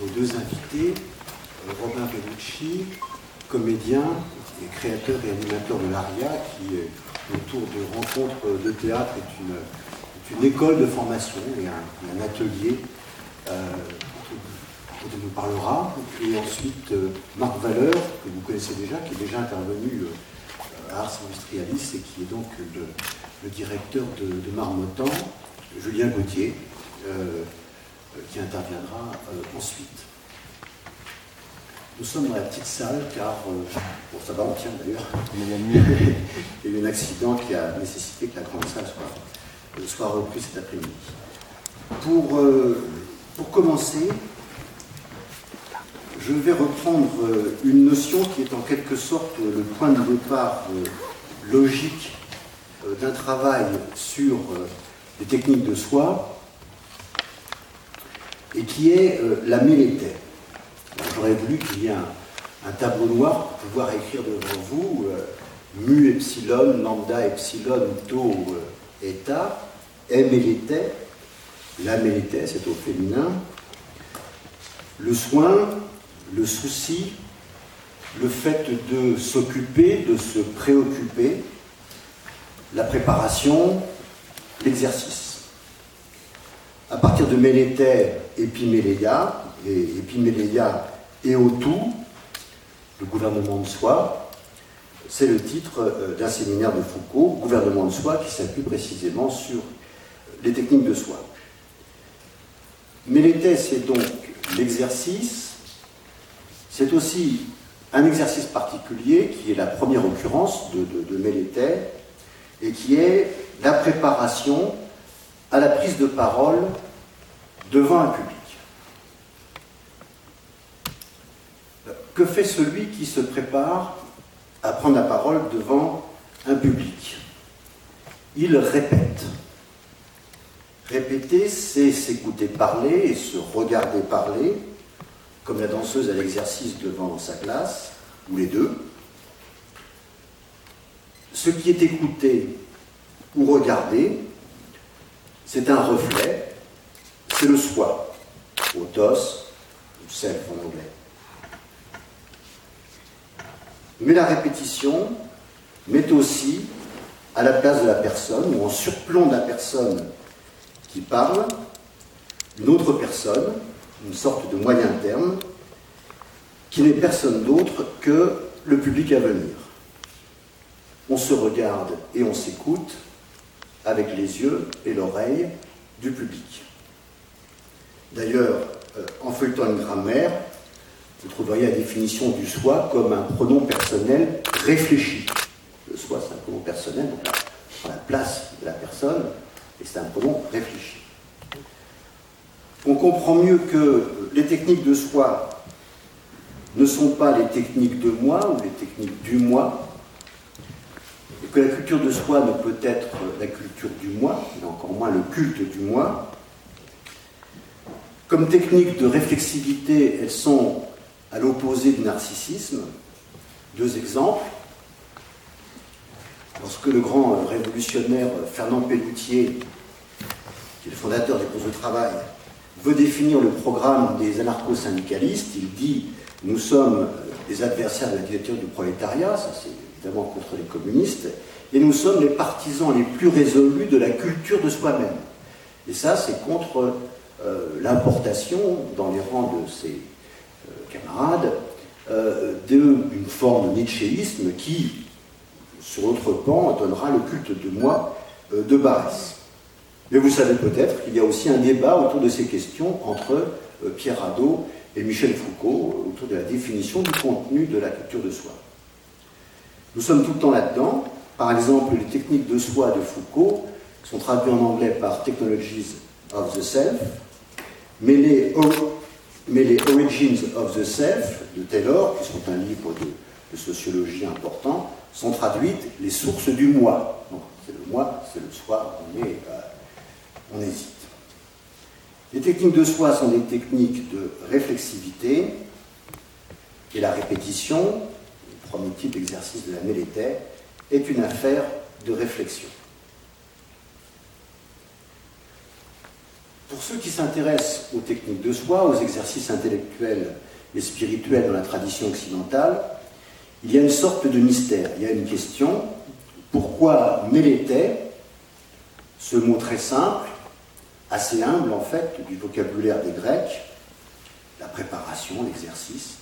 nos deux invités, Robin Bellucci, comédien et créateur et animateur de l'ARIA, qui, autour de rencontres de théâtre, est une, école de formation et un, atelier euh, dont il nous parlera. Et ensuite, euh, Marc Valeur, que vous connaissez déjà, qui est déjà intervenu euh, à Ars Industrialis et qui est donc le, directeur de, Marmottan, Julien Gauthier, qui interviendra ensuite. Nous sommes dans la petite salle car, bon ça va, on tient d'ailleurs, il y a eu un accident qui a nécessité que la grande salle soit soit repris cet après-midi. Pour, euh, pour commencer, je vais reprendre euh, une notion qui est en quelque sorte le point de départ euh, logique d'un travail sur les techniques de soi et qui est la mélété. J'aurais voulu qu'il y ait un, tableau noir pour pouvoir écrire devant vous mu epsilon, lambda epsilon, tau eta, mélité, la mélité, c'est au féminin, le soin, le souci, le fait de s'occuper, de se préoccuper, la préparation, l'exercice. À partir de Mélété, épiméléia, et épiméléia et au tout, le gouvernement de soi, c'est le titre euh, d'un séminaire de Foucault, Gouvernement de soi, qui s'appuie précisément sur les techniques de soi. Mélété, c'est donc l'exercice, c'est aussi un exercice particulier qui est la première occurrence de, de, et qui est la préparation à la prise de parole devant un public. Que fait celui qui se prépare à prendre la parole devant un public? Il répète. Répéter, c'est s'écouter parler et se regarder parler, comme la danseuse à l'exercice devant sa classe, ou les deux. Ce qui est écouté ou regardé, c'est un reflet, c'est le soi, autos ou self en anglais. Mais la répétition met aussi à la place de la personne, ou en surplomb de la personne qui parle, une autre personne, une sorte de moyen terme, qui n'est personne d'autre que le public à venir. On se regarde et on s'écoute avec les yeux et l'oreille du public. D'ailleurs, euh, en feuilletant grammaire, vous trouveriez la définition du soi comme un pronom personnel réfléchi. Le soi, c'est un pronom personnel, donc la place de la personne, et c'est un pronom réfléchi. On comprend mieux que les techniques de soi ne sont pas les techniques de moi ou les techniques du moi, et que la culture de soi ne peut être la culture du moi, mais encore moins le culte du moi. Comme technique de réflexivité, elles sont à l'opposé du narcissisme. Deux exemples. Lorsque le grand révolutionnaire Fernand Pelletier, qui est le fondateur des courses de travail, veut définir le programme des anarcho-syndicalistes, il dit nous sommes les adversaires de la dictature du prolétariat, ça c'est évidemment contre les communistes, et nous sommes les partisans les plus résolus de la culture de soi-même. Et ça, c'est contre euh, l'importation dans les rangs de ses euh, camarades euh, d'une forme de nietzschéisme qui, sur l'autre pan, donnera le culte de moi de Barès. Mais vous savez peut-être qu'il y a aussi un débat autour de ces questions entre Pierre Hadot et Michel Foucault autour de la définition du contenu de la culture de soi. Nous sommes tout le temps là-dedans. Par exemple, les techniques de soi de Foucault sont traduites en anglais par Technologies of the Self, mais les, Origins of the Self de Taylor, qui sont un livre de, sociologie important, sont traduites les sources du moi. c'est le moi, c'est le soi, on, euh, on hésite. Les techniques de soi sont des techniques de réflexivité et la répétition, premier type d'exercice de la mélété, est une affaire de réflexion. Pour ceux qui s'intéressent aux techniques de soi, aux exercices intellectuels et spirituels dans la tradition occidentale, il y a une sorte de mystère, il y a une question. Pourquoi Mélété, ce mot très simple, assez humble en fait, du vocabulaire des Grecs, la préparation, l'exercice,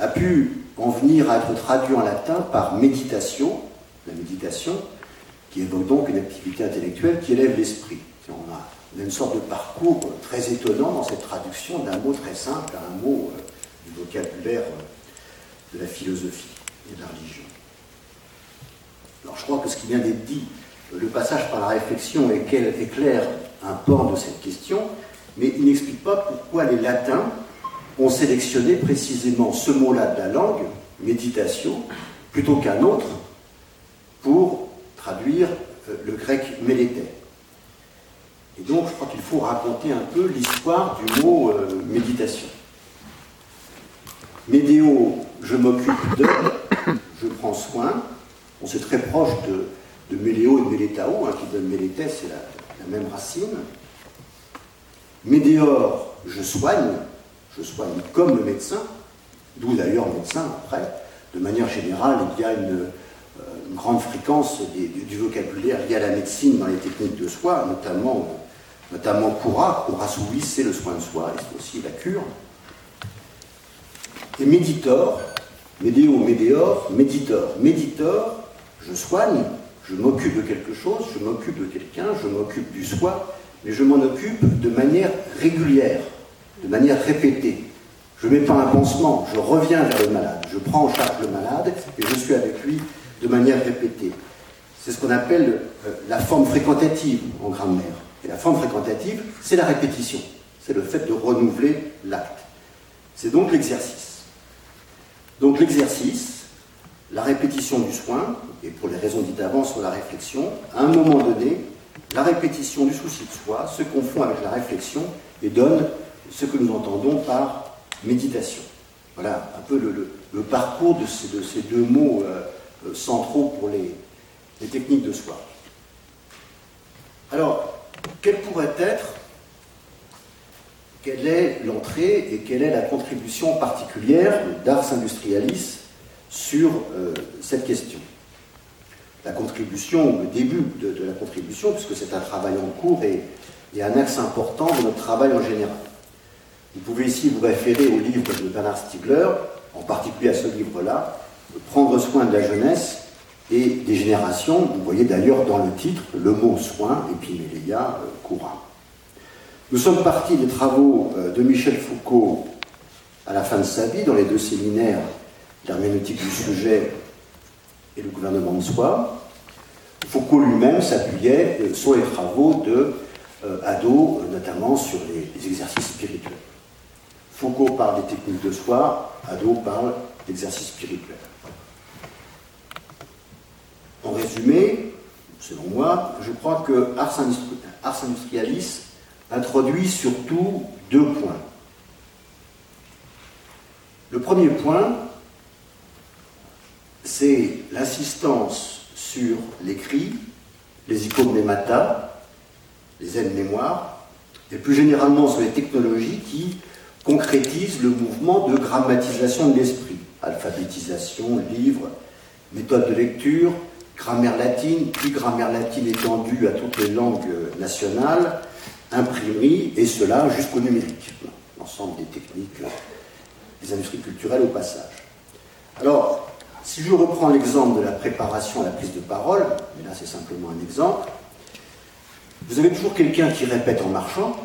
a pu en venir à être traduit en latin par méditation, la méditation, qui évoque donc une activité intellectuelle qui élève l'esprit. On a, une sorte de parcours très étonnant dans cette traduction d'un mot très simple à un mot euh, du vocabulaire euh, de la philosophie et de la religion. Alors je crois que ce qui vient d'être dit, le passage par la réflexion éclaire un pan de cette question, mais il n'explique pas pourquoi les latins ont sélectionné précisément ce mot-là de la langue, méditation, plutôt qu'un autre, pour traduire euh, le grec mélété. Et donc, je crois qu'il faut raconter un peu l'histoire du mot euh, méditation. Médéo, je m'occupe de, je prends soin. On c'est très proche de, méléo et de mélétao, hein, qui donne mélété, c'est la, même racine. Médéor, je soigne, je soigne comme le médecin, d'où d'ailleurs médecin après. De manière générale, il y a une, euh, grande fréquence du, vocabulaire lié à la médecine dans les techniques de soin, notamment, notamment Koura. Koura c'est le soin de soi, et c'est aussi la cure. Et méditor, médéo, médéor, méditor. Méditor, je soigne, je m'occupe de quelque chose, je m'occupe de quelqu'un, je m'occupe du soi, mais je m'en occupe de manière régulière de manière répétée. Je ne mets pas un pansement, je reviens vers le malade, je prends en charge le malade et je suis avec lui de manière répétée. C'est ce qu'on appelle euh, la forme fréquentative en grammaire. Et la forme fréquentative, c'est la répétition, c'est le fait de renouveler l'acte. C'est donc l'exercice. Donc l'exercice, la répétition du soin, et pour les raisons dites avant sur la réflexion, à un moment donné, la répétition du souci de soi se confond avec la réflexion et donne ce que nous entendons par méditation. Voilà un peu le, parcours de ces, deux mots euh, euh, centraux pour les, techniques de soi. Alors, quelle pourrait être, quelle est l'entrée et quelle est la contribution particulière d'Ars Industrialis sur euh, cette question? La contribution, le début de, la contribution, puisque c'est un travail en cours et, et un axe important de notre travail en général. Vous pouvez ici vous référer au livre de Bernard Stiegler, en particulier à ce livre-là, Prendre soin de la jeunesse et des générations. Vous voyez d'ailleurs dans le titre le mot soin, et puis Méléa, euh, courant. Nous sommes partis des travaux euh, de Michel Foucault à la fin de sa vie, dans les deux séminaires, l'herméneutique du sujet et le gouvernement de soi. Foucault lui-même s'appuyait euh, sur les travaux de Hadot, notamment sur les exercices spirituels. Foucault parle des techniques de soi, Hadot parle d'exercice spirituel. En résumé, selon moi, je crois que Ars, Industrialis introduit surtout deux points. Le premier point, c'est l'insistance sur l'écrit, les icônes les aides-mémoires, et plus généralement sur les technologies qui concrétise le mouvement de grammatisation de l'esprit. Alphabétisation, livre, méthode de lecture, grammaire latine, puis grammaire latine étendue à toutes les langues nationales, imprimerie, et cela jusqu'au numérique. L'ensemble des techniques des industries culturelles au passage. Alors, si je reprends l'exemple de la préparation à la prise de parole, mais là c'est simplement un exemple, vous avez toujours quelqu'un qui répète en marchant,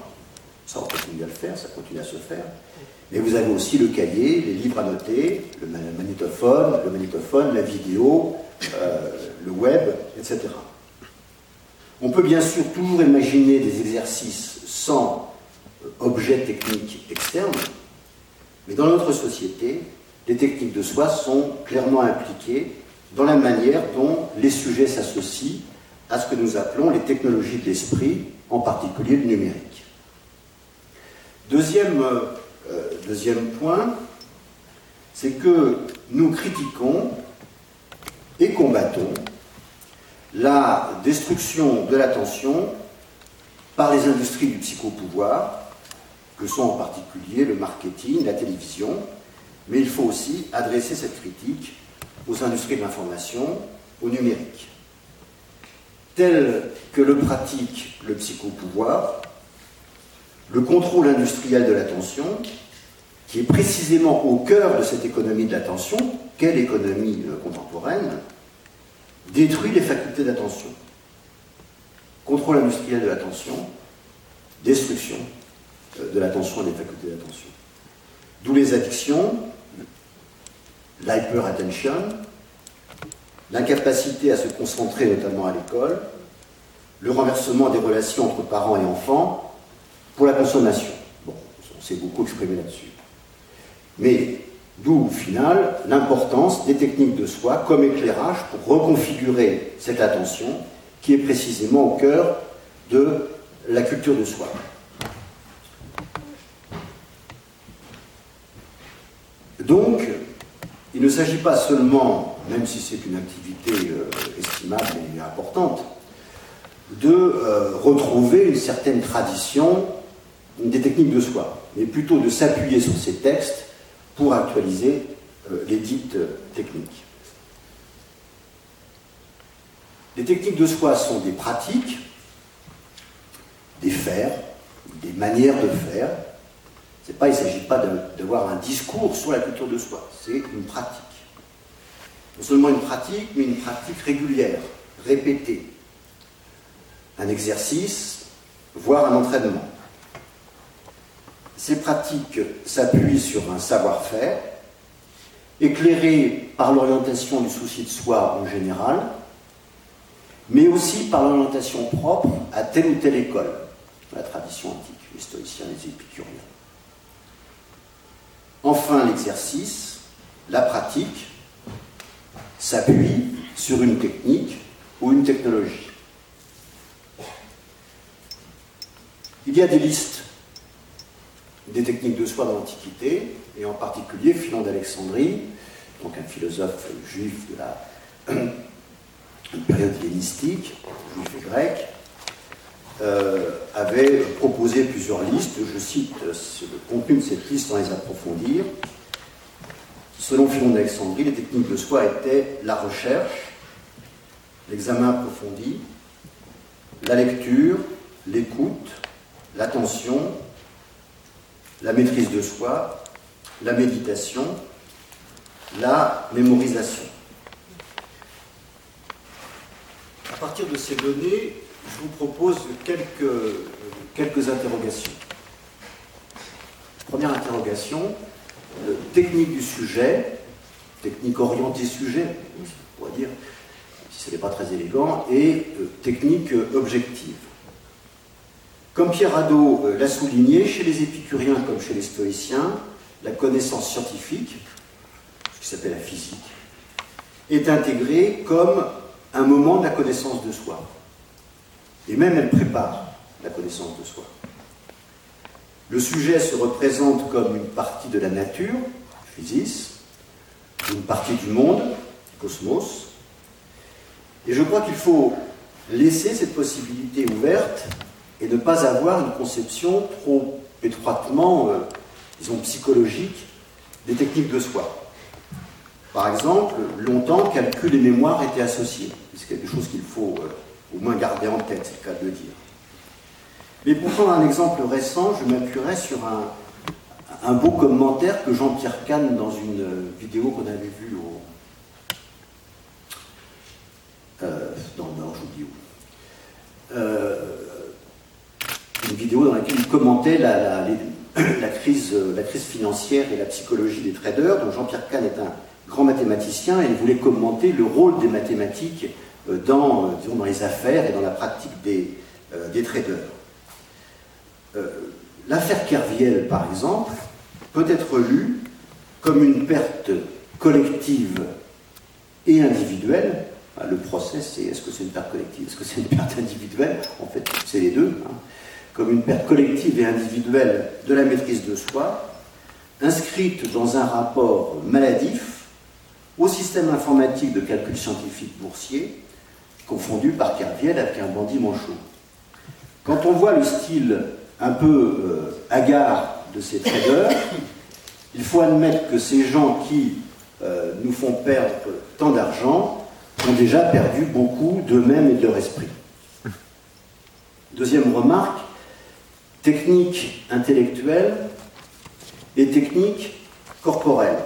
ça, on continue à le faire, ça continue à se faire. Mais vous avez aussi le cahier, les livres à noter, le magnétophone, le magnétophone, la vidéo, euh, le web, etc. On peut bien sûr toujours imaginer des exercices sans euh, objet technique externe, mais dans notre société, les techniques de soi sont clairement impliquées dans la manière dont les sujets s'associent à ce que nous appelons les technologies de l'esprit, en particulier le numérique. Deuxième, euh, deuxième point, c'est que nous critiquons et combattons la destruction de l'attention par les industries du psychopouvoir, que sont en particulier le marketing, la télévision, mais il faut aussi adresser cette critique aux industries de l'information, au numérique. Tel que le pratique le psychopouvoir, le contrôle industriel de l'attention, qui est précisément au cœur de cette économie de l'attention, quelle économie euh, contemporaine, détruit les facultés d'attention. Contrôle industriel de l'attention, destruction euh, de l'attention et des facultés d'attention. D'où les addictions, l'hyper-attention, l'incapacité à se concentrer notamment à l'école, le renversement des relations entre parents et enfants pour la consommation. Bon, on s'est beaucoup exprimé là-dessus. Mais d'où, au final, l'importance des techniques de soi comme éclairage pour reconfigurer cette attention qui est précisément au cœur de la culture de soi. Donc, il ne s'agit pas seulement, même si c'est une activité euh, estimable et importante, de euh, retrouver une certaine tradition des techniques de soi, mais plutôt de s'appuyer sur ces textes pour actualiser euh, les dites techniques. Les techniques de soi sont des pratiques, des faire, des manières de faire. Pas, il ne s'agit pas d'avoir un discours sur la culture de soi, c'est une pratique. Non seulement une pratique, mais une pratique régulière, répétée. Un exercice, voire un entraînement. Ces pratiques s'appuient sur un savoir-faire, éclairé par l'orientation du souci de soi en général, mais aussi par l'orientation propre à telle ou telle école, la tradition antique, les stoïciens, les épicuriens. Enfin, l'exercice, la pratique, s'appuie sur une technique ou une technologie. Il y a des listes des techniques de soi dans l'Antiquité, et en particulier Philon d'Alexandrie, donc un philosophe juif de la période hellénistique, juif et grec, euh, avait proposé plusieurs listes. Je cite le contenu de cette liste sans les approfondir. Selon Philon d'Alexandrie, les techniques de soi étaient la recherche, l'examen approfondi, la lecture, l'écoute, l'attention, la maîtrise de soi, la méditation, la mémorisation. À partir de ces données, je vous propose quelques, interrogations. Première interrogation, euh, technique du sujet, technique orientée sujet, on pourrait dire, si ce n'est pas très élégant, et euh, technique objective. Comme Pierre Hadot euh, l'a souligné, chez les épicuriens comme chez les stoïciens, la connaissance scientifique, ce qui s'appelle la physique, est intégrée comme un moment de la connaissance de soi. Et même elle prépare la connaissance de soi. Le sujet se représente comme une partie de la nature, physis, une partie du monde, cosmos. Et je crois qu'il faut laisser cette possibilité ouverte et ne pas avoir une conception trop étroitement, euh, disons, psychologique des techniques de soi. Par exemple, longtemps, calcul et mémoire étaient associés. C'est quelque chose qu'il faut euh, au moins garder en tête, c'est le cas de le dire. Mais pour prendre un exemple récent, je m'appuierai sur un, un, beau commentaire que Jean-Pierre Kahn, dans une euh, vidéo qu'on avait vue au, dans le Nord, j'oublie où, une vidéo dans laquelle il commentait la, crise, la crise financière et la psychologie des traders. Donc Jean-Pierre Kahn est un grand mathématicien et il voulait commenter le rôle des mathématiques euh, dans, euh, dans les affaires et dans la pratique des, euh, des traders. L'affaire Kerviel, par exemple, peut être lue comme une perte collective et individuelle. Le procès, c'est est-ce que c'est une perte collective, est-ce que c'est une perte individuelle? En fait, c'est les deux. Hein comme une perte collective et individuelle de la maîtrise de soi, inscrite dans un rapport maladif au système informatique de calcul scientifique boursier, confondu par Kerviel avec un bandit manchot. Quand on voit le style un peu euh, hagard de ces traders, il faut admettre que ces gens qui euh, nous font perdre tant d'argent ont déjà perdu beaucoup d'eux-mêmes et de leur esprit. Deuxième remarque, technique intellectuelle et technique corporelle.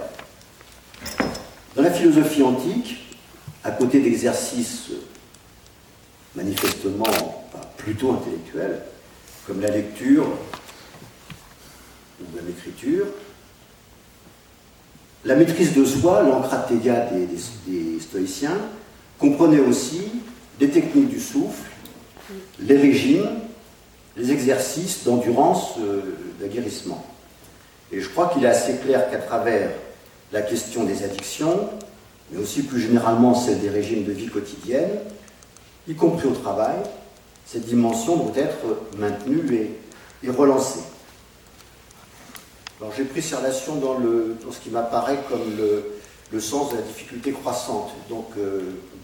Dans la philosophie antique, à côté d'exercices manifestement plutôt intellectuels, comme la lecture ou l'écriture, la maîtrise de soi, l'encratéia des, des, stoïciens, comprenait aussi des techniques du souffle, les régimes, les exercices d'endurance, euh, d'aguerrissement. Et je crois qu'il est assez clair qu'à travers la question des addictions, mais aussi plus généralement celle des régimes de vie quotidienne, y compris au travail, cette dimension doit être maintenue et, relancée. Alors j'ai pris ces relations dans, ce qui m'apparaît comme le, sens de la difficulté croissante. Donc euh,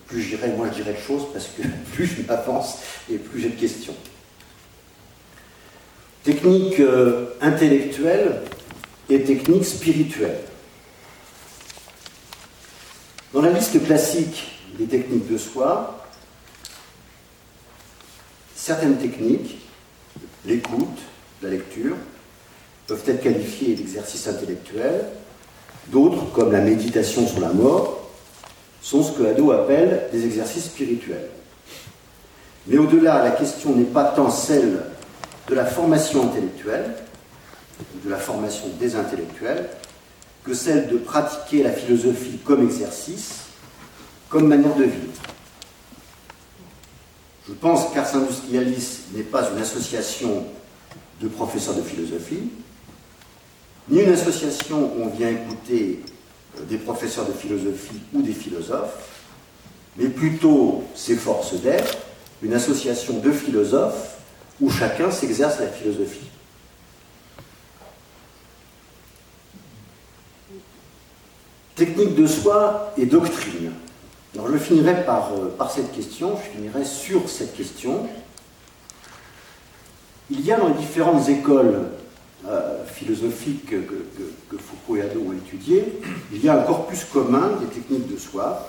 plus j'irai, moins je dirai de choses, parce que plus je m'avance et plus j'ai de questions. Technique euh, intellectuelle et technique spirituelle. Dans la liste classique des techniques de soi, certaines techniques, l'écoute, la lecture, peuvent être qualifiées d'exercices intellectuels. D'autres, comme la méditation sur la mort, sont ce que Hadot appelle des exercices spirituels. Mais au-delà, la question n'est pas tant celle de la formation intellectuelle, de la formation des intellectuels, que celle de pratiquer la philosophie comme exercice, comme manière de vivre. Je pense qu'Ars Industrialis n'est pas une association de professeurs de philosophie, ni une association où on vient écouter euh, des professeurs de philosophie ou des philosophes, mais plutôt, s'efforce d'être, une association de philosophes où chacun s'exerce la philosophie. Technique de soi et doctrine. Je finirai par, euh, par cette question, je finirai sur cette question. Il y a dans les différentes écoles euh, philosophiques que, que, Foucault et Hadot ont étudiées, il y a un corpus commun des techniques de soi,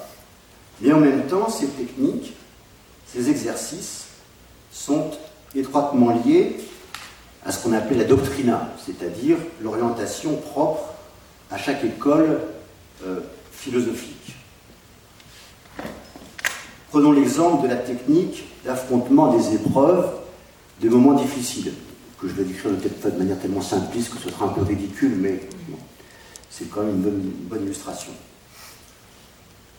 mais en même temps, ces techniques, ces exercices sont étroitement liés à ce qu'on appelle la doctrina, c'est-à-dire l'orientation propre à chaque école euh, philosophique. Prenons l'exemple de la technique d'affrontement des épreuves, des moments difficiles, que je vais décrire de, de manière tellement simpliste que ce sera un peu ridicule, mais c'est quand même une bonne, une bonne illustration.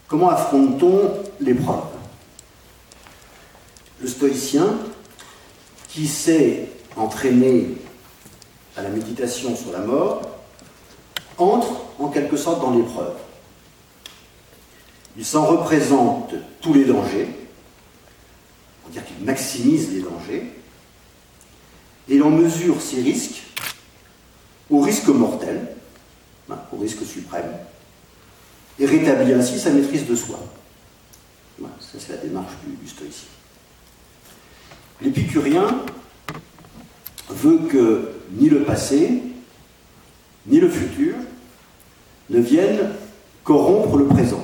Comment affronte-t-on l'épreuve? Le stoïcien, qui s'est entraîné à la méditation sur la mort, entre en quelque sorte dans l'épreuve. Il s'en représente tous les dangers, on dire qu'il maximise les dangers, et l'on mesure ses risques au risque mortel, hein, au risque suprême, et rétablit ainsi sa maîtrise de soi. ça, c'est la démarche du, du. L'épicurien veut que ni le passé, ni le futur ne viennent corrompre le présent.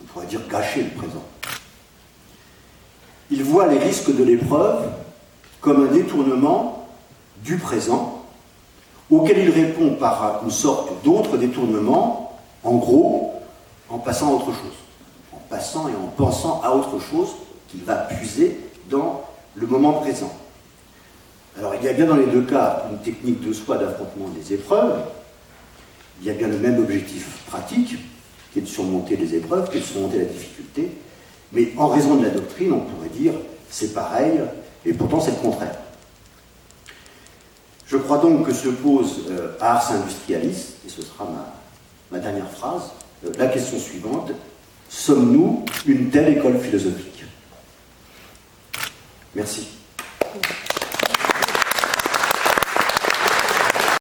On pourrait dire gâcher le présent. Il voit les risques de l'épreuve comme un détournement du présent, auquel il répond par une sorte d'autre détournement, en gros, en passant à autre chose, en passant et en pensant à autre chose qu'il va puiser dans le moment présent. Alors il y a bien dans les deux cas une technique de soi d'affrontement des épreuves, il y a bien le même objectif pratique, qui est de surmonter les épreuves, qui est de surmonter la difficulté, mais en raison de la doctrine, on pourrait dire c'est pareil, et pourtant c'est le contraire. Je crois donc que se pose euh, Ars Industrialis, et ce sera ma, dernière phrase, euh, la question suivante, sommes-nous une telle école philosophique? Merci.